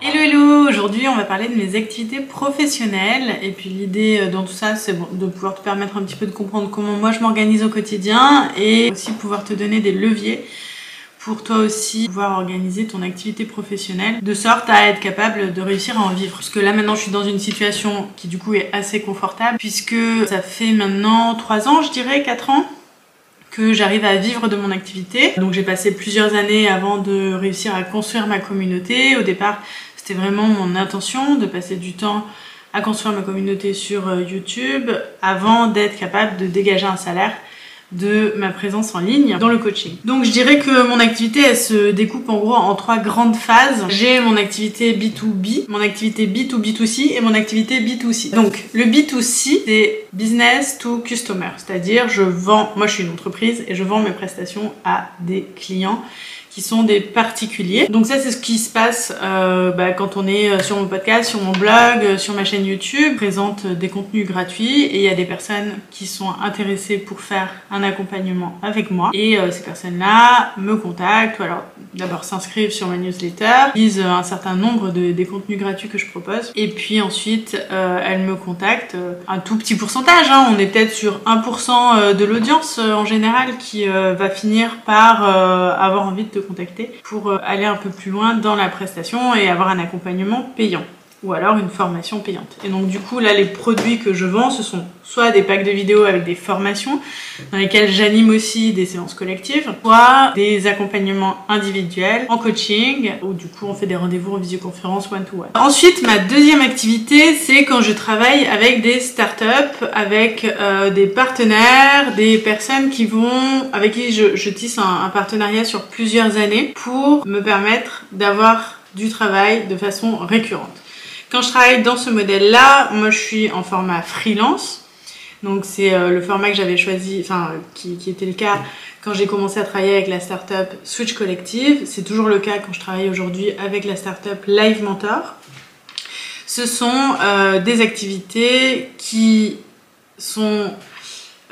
Hello hello. Aujourd'hui on va parler de mes activités professionnelles. Et puis l'idée euh, dans tout ça c'est de pouvoir te permettre un petit peu de comprendre comment moi je m'organise au quotidien et aussi pouvoir te donner des leviers pour toi aussi pouvoir organiser ton activité professionnelle de sorte à être capable de réussir à en vivre. Parce que là maintenant je suis dans une situation qui du coup est assez confortable puisque ça fait maintenant 3 ans je dirais, 4 ans que j'arrive à vivre de mon activité. Donc j'ai passé plusieurs années avant de réussir à construire ma communauté. Au départ, c'était vraiment mon intention de passer du temps à construire ma communauté sur euh, YouTube avant d'être capable de dégager un salaire de ma présence en ligne dans le coaching. Donc je dirais que mon activité elle se découpe en gros en trois grandes phases. J'ai mon activité B2B, mon activité B2B2C et mon activité B2C. Donc le B2C c'est business to customer, c'est-à-dire je vends, moi je suis une entreprise et je vends mes prestations à des clients qui sont des particuliers. Donc ça c'est ce qui se passe euh, bah, quand on est euh, sur mon podcast, sur mon blog, euh, sur ma chaîne YouTube, présente des contenus gratuits et il y a des personnes qui sont intéressées pour faire un accompagnement avec moi et ces personnes-là me contactent ou alors d'abord s'inscrivent sur ma newsletter, lisent un certain nombre de, des contenus gratuits que je propose et puis ensuite elles me contactent un tout petit pourcentage, hein, on est peut-être sur 1% de l'audience en général qui va finir par avoir envie de te contacter pour euh, aller un peu plus loin dans la prestation et avoir un accompagnement payant ou alors une formation payante. Et donc du coup là les produits que je vends ce sont soit des packs de vidéos avec des formations dans lesquelles j'anime aussi des séances collectives, soit des accompagnements individuels en coaching où du coup on fait des rendez-vous en visioconférence one to one. Ensuite ma deuxième activité c'est quand je travaille avec des startups, avec euh, des partenaires, des personnes qui vont avec qui je, tisse un partenariat sur plusieurs années pour me permettre d'avoir du travail de façon récurrente. Quand je travaille dans ce modèle-là, moi je suis en format freelance. Donc c'est euh, le format que j'avais choisi, enfin qui, était le cas quand j'ai commencé à travailler avec la startup Switch Collective. C'est toujours le cas quand je travaille aujourd'hui avec la startup Live Mentor. Ce sont euh, des activités qui sont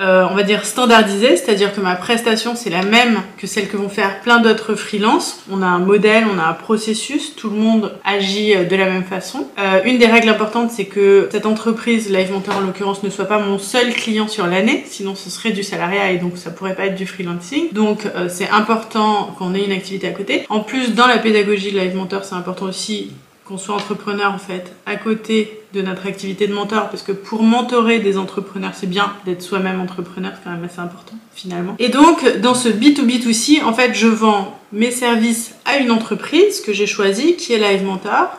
euh, on va dire standardisé, c'est-à-dire que ma prestation c'est la même que celle que vont faire plein d'autres freelances. On a un modèle, on a un processus, tout le monde agit euh, de la même façon. Euh, une des règles importantes c'est que cette entreprise, Live Mentor en l'occurrence, ne soit pas mon seul client sur l'année, sinon ce serait du salariat et donc ça pourrait pas être du freelancing. Donc c'est important qu'on ait une activité à côté. En plus dans la pédagogie de Live Mentor c'est important aussi qu'on soit entrepreneur en fait à côté de notre activité de mentor parce que pour mentorer des entrepreneurs c'est bien d'être soi-même entrepreneur c'est quand même assez important finalement et donc dans ce B2B2C en fait je vends mes services à une entreprise que j'ai choisie qui est Live Mentor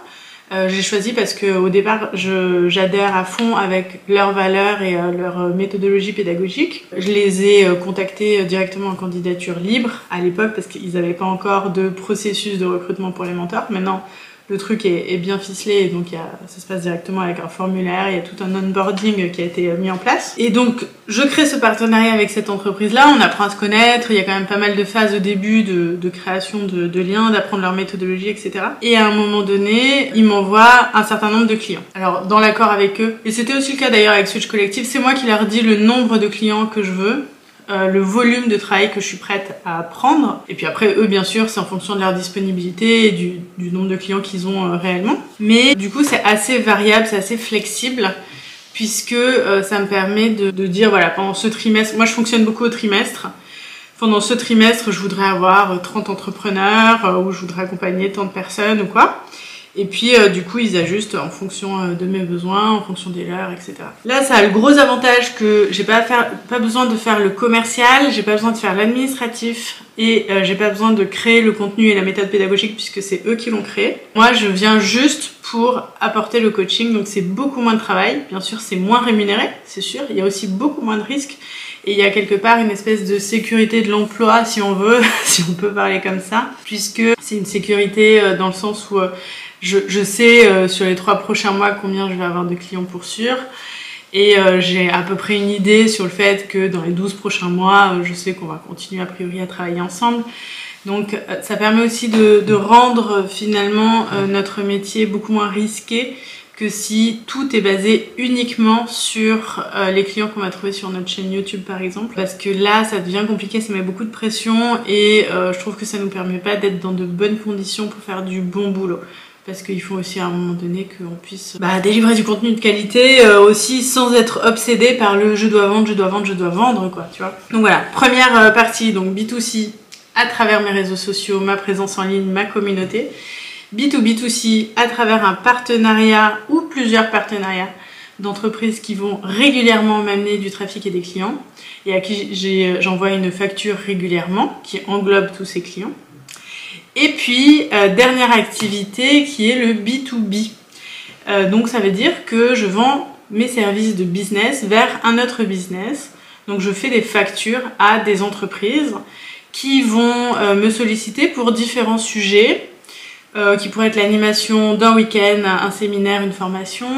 euh, j'ai choisi parce que au départ j'adhère à fond avec leurs valeurs et euh, leur méthodologie pédagogique. Je les ai euh, contactés directement en candidature libre à l'époque parce qu'ils n'avaient pas encore de processus de recrutement pour les mentors. Maintenant le truc est, bien ficelé et donc ça se passe directement avec un formulaire, il y a tout un onboarding qui a été mis en place. Et donc je crée ce partenariat avec cette entreprise-là, on apprend à se connaître, il y a quand même pas mal de phases au début de, création de, liens, d'apprendre leur méthodologie, etc. Et à un moment donné, ils m'envoient un certain nombre de clients. Alors dans l'accord avec eux, et c'était aussi le cas d'ailleurs avec Switch Collective, c'est moi qui leur dis le nombre de clients que je veux, euh, le volume de travail que je suis prête à prendre. Et puis après, eux, bien sûr, c'est en fonction de leur disponibilité et du, nombre de clients qu'ils ont euh, réellement. Mais du coup, c'est assez variable, c'est assez flexible puisque euh, ça me permet de, de, dire, voilà, pendant ce trimestre, moi je fonctionne beaucoup au trimestre. Pendant ce trimestre, je voudrais avoir 30 entrepreneurs ou je voudrais accompagner tant de personnes ou quoi. Et puis euh, du coup ils ajustent en fonction euh, de mes besoins, en fonction des leurs, etc. Là ça a le gros avantage que j'ai pas, pas besoin de faire le commercial, j'ai pas besoin de faire l'administratif et euh, j'ai pas besoin de créer le contenu et la méthode pédagogique puisque c'est eux qui l'ont créé. Moi je viens juste pour apporter le coaching donc c'est beaucoup moins de travail, bien sûr c'est moins rémunéré, c'est sûr, il y a aussi beaucoup moins de risques et il y a quelque part une espèce de sécurité de l'emploi si on veut, si on peut parler comme ça, puisque c'est une sécurité dans le sens où je, sais euh, sur les trois prochains mois combien je vais avoir de clients pour sûr. Et euh, j'ai à peu près une idée sur le fait que dans les 12 prochains mois, euh, je sais qu'on va continuer a priori à travailler ensemble. Donc ça permet aussi de, de rendre finalement notre métier beaucoup moins risqué que si tout est basé uniquement sur euh, les clients qu'on va trouver sur notre chaîne YouTube par exemple. Parce que là, ça devient compliqué, ça met beaucoup de pression et euh, je trouve que ça nous permet pas d'être dans de bonnes conditions pour faire du bon boulot parce qu'il faut aussi à un moment donné qu'on puisse bah, délivrer du contenu de qualité euh, aussi sans être obsédé par le je dois vendre, je dois vendre, je dois vendre quoi, tu vois. Donc voilà, première partie donc B2C à travers mes réseaux sociaux, ma présence en ligne, ma communauté. B2B2C à travers un partenariat ou plusieurs partenariats d'entreprises qui vont régulièrement m'amener du trafic et des clients et à qui j'envoie une facture régulièrement qui englobe tous ces clients. Et puis, euh, dernière activité qui est le B2B. Euh, donc ça veut dire que je vends mes services de business vers un autre business. Donc je fais des factures à des entreprises qui vont euh, me solliciter pour différents sujets qui pourrait être l'animation d'un week-end, un séminaire, une formation.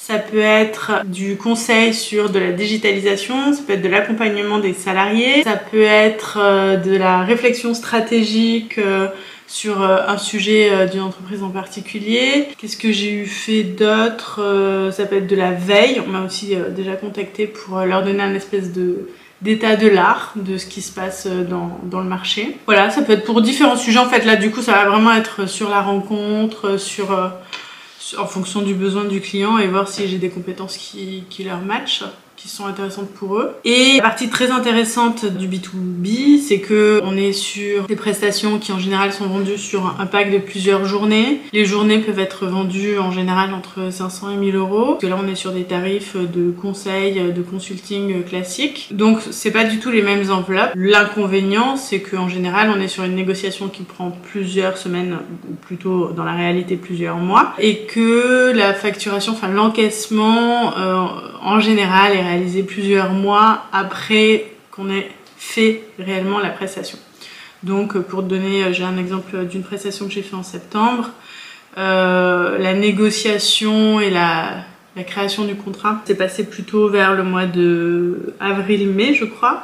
Ça peut être du conseil sur de la digitalisation, ça peut être de l'accompagnement des salariés, ça peut être euh, de la réflexion stratégique euh, sur un sujet d'une entreprise en particulier. Qu'est-ce que j'ai eu fait d'autre Ça peut être de la veille. On m'a aussi déjà contacté pour leur donner un espèce de d'état de l'art, de ce qui se passe euh, dans, dans, le marché. Voilà, ça peut être pour différents sujets. En fait, là, du coup, ça va vraiment être sur la rencontre, sur, euh, en fonction du besoin du client et voir si j'ai des compétences qui, qui leur matchent qui sont intéressantes pour eux. Et la partie très intéressante du B2B, c'est que on est sur des prestations qui en général sont vendues sur un pack de plusieurs journées. Les journées peuvent être vendues en général entre 500 et 1000 euros. Parce que là, on est sur des tarifs de conseil, de consulting classiques. Donc, c'est pas du tout les mêmes enveloppes. L'inconvénient, c'est qu'en général, on est sur une négociation qui prend plusieurs semaines, ou plutôt dans la réalité plusieurs mois, et que la facturation, enfin l'encaissement, euh, en général, est réalisé plusieurs mois après qu'on ait fait réellement la prestation. Donc pour te donner, j'ai un exemple d'une prestation que j'ai fait en septembre. Euh, la négociation et la, création du contrat s'est passé plutôt vers le mois de avril-mai je crois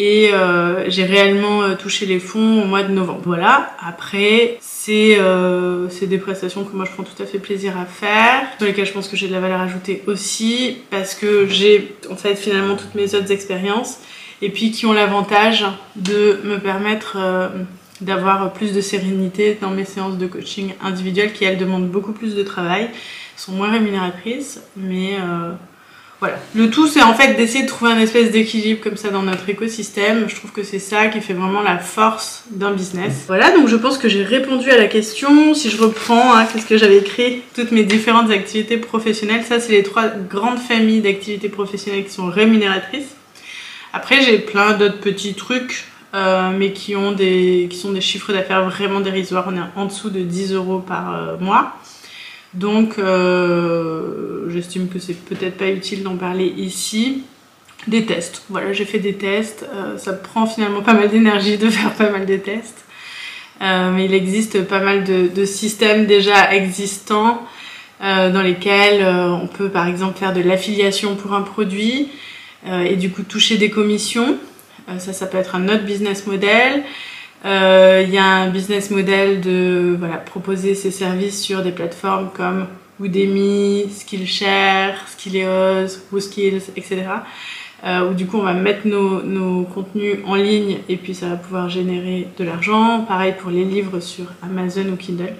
et euh, j'ai réellement euh, touché les fonds au mois de novembre. Voilà, après euh, c'est des prestations que moi je prends tout à fait plaisir à faire, sur lesquelles je pense que j'ai de la valeur ajoutée aussi, parce que j'ai en fait finalement toutes mes autres expériences, et puis qui ont l'avantage de me permettre d'avoir plus de sérénité dans mes séances de coaching individuelles qui elles demandent beaucoup plus de travail, sont moins rémunératrices, mais voilà. Le tout, c'est en fait d'essayer de trouver un espèce d'équilibre comme ça dans notre écosystème. Je trouve que c'est ça qui fait vraiment la force d'un business. Voilà, donc je pense que j'ai répondu à la question. Si je reprends, hein, qu'est-ce que j'avais écrit? Toutes mes différentes activités professionnelles. Ça, c'est les trois grandes familles d'activités professionnelles qui sont rémunératrices. Après, j'ai plein d'autres petits trucs, euh, mais qui, ont des, qui sont des chiffres d'affaires vraiment dérisoires. On est en dessous de 10 euros par euh, mois. Donc euh, j'estime que c'est peut-être pas utile d'en parler ici. Des tests, voilà j'ai fait des tests, euh, ça prend finalement pas mal d'énergie de faire pas mal de tests. Euh, mais il existe pas mal de, systèmes déjà existants dans lesquels on peut par exemple faire de l'affiliation pour un produit et du coup toucher des commissions. ça, ça peut être un autre business model. Euh, il y a un business model de voilà, proposer ses services sur des plateformes comme Udemy, Skillshare, Skilleos, WooSkills, etc. Euh, où du coup on va mettre nos, nos, contenus en ligne et puis ça va pouvoir générer de l'argent. Pareil pour les livres sur Amazon ou Kindle.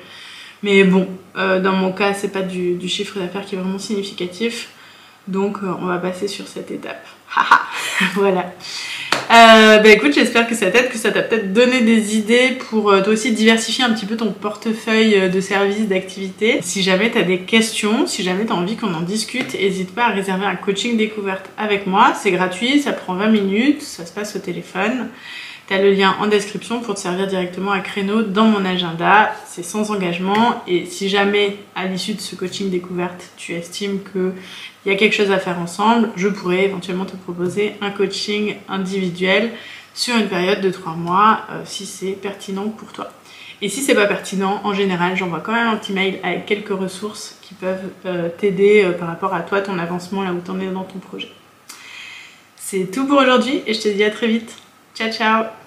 Mais bon, euh, dans mon cas, c'est pas du, du chiffre d'affaires qui est vraiment significatif. Donc euh, on va passer sur cette étape. Voilà. Euh, bah écoute, j'espère que ça t'aide, que ça t'a peut-être donné des idées pour euh, toi aussi diversifier un petit peu ton portefeuille euh, de services, d'activités. Si jamais t'as des questions, si jamais t'as envie qu'on en discute, n'hésite pas à réserver un coaching découverte avec moi. C'est gratuit, ça prend 20 minutes, ça se passe au téléphone. T'as le lien en description pour te servir directement à créneau dans mon agenda. C'est sans engagement et si jamais à l'issue de ce coaching découverte, tu estimes qu'il y a quelque chose à faire ensemble, je pourrais éventuellement te proposer un coaching individuel sur une période de 3 mois euh, si c'est pertinent pour toi. Et si c'est pas pertinent, en général, j'envoie quand même un petit mail avec quelques ressources qui peuvent euh, t'aider euh, par rapport à toi, ton avancement, là où tu en es dans ton projet. C'est tout pour aujourd'hui et je te dis à très vite. Ciao ciao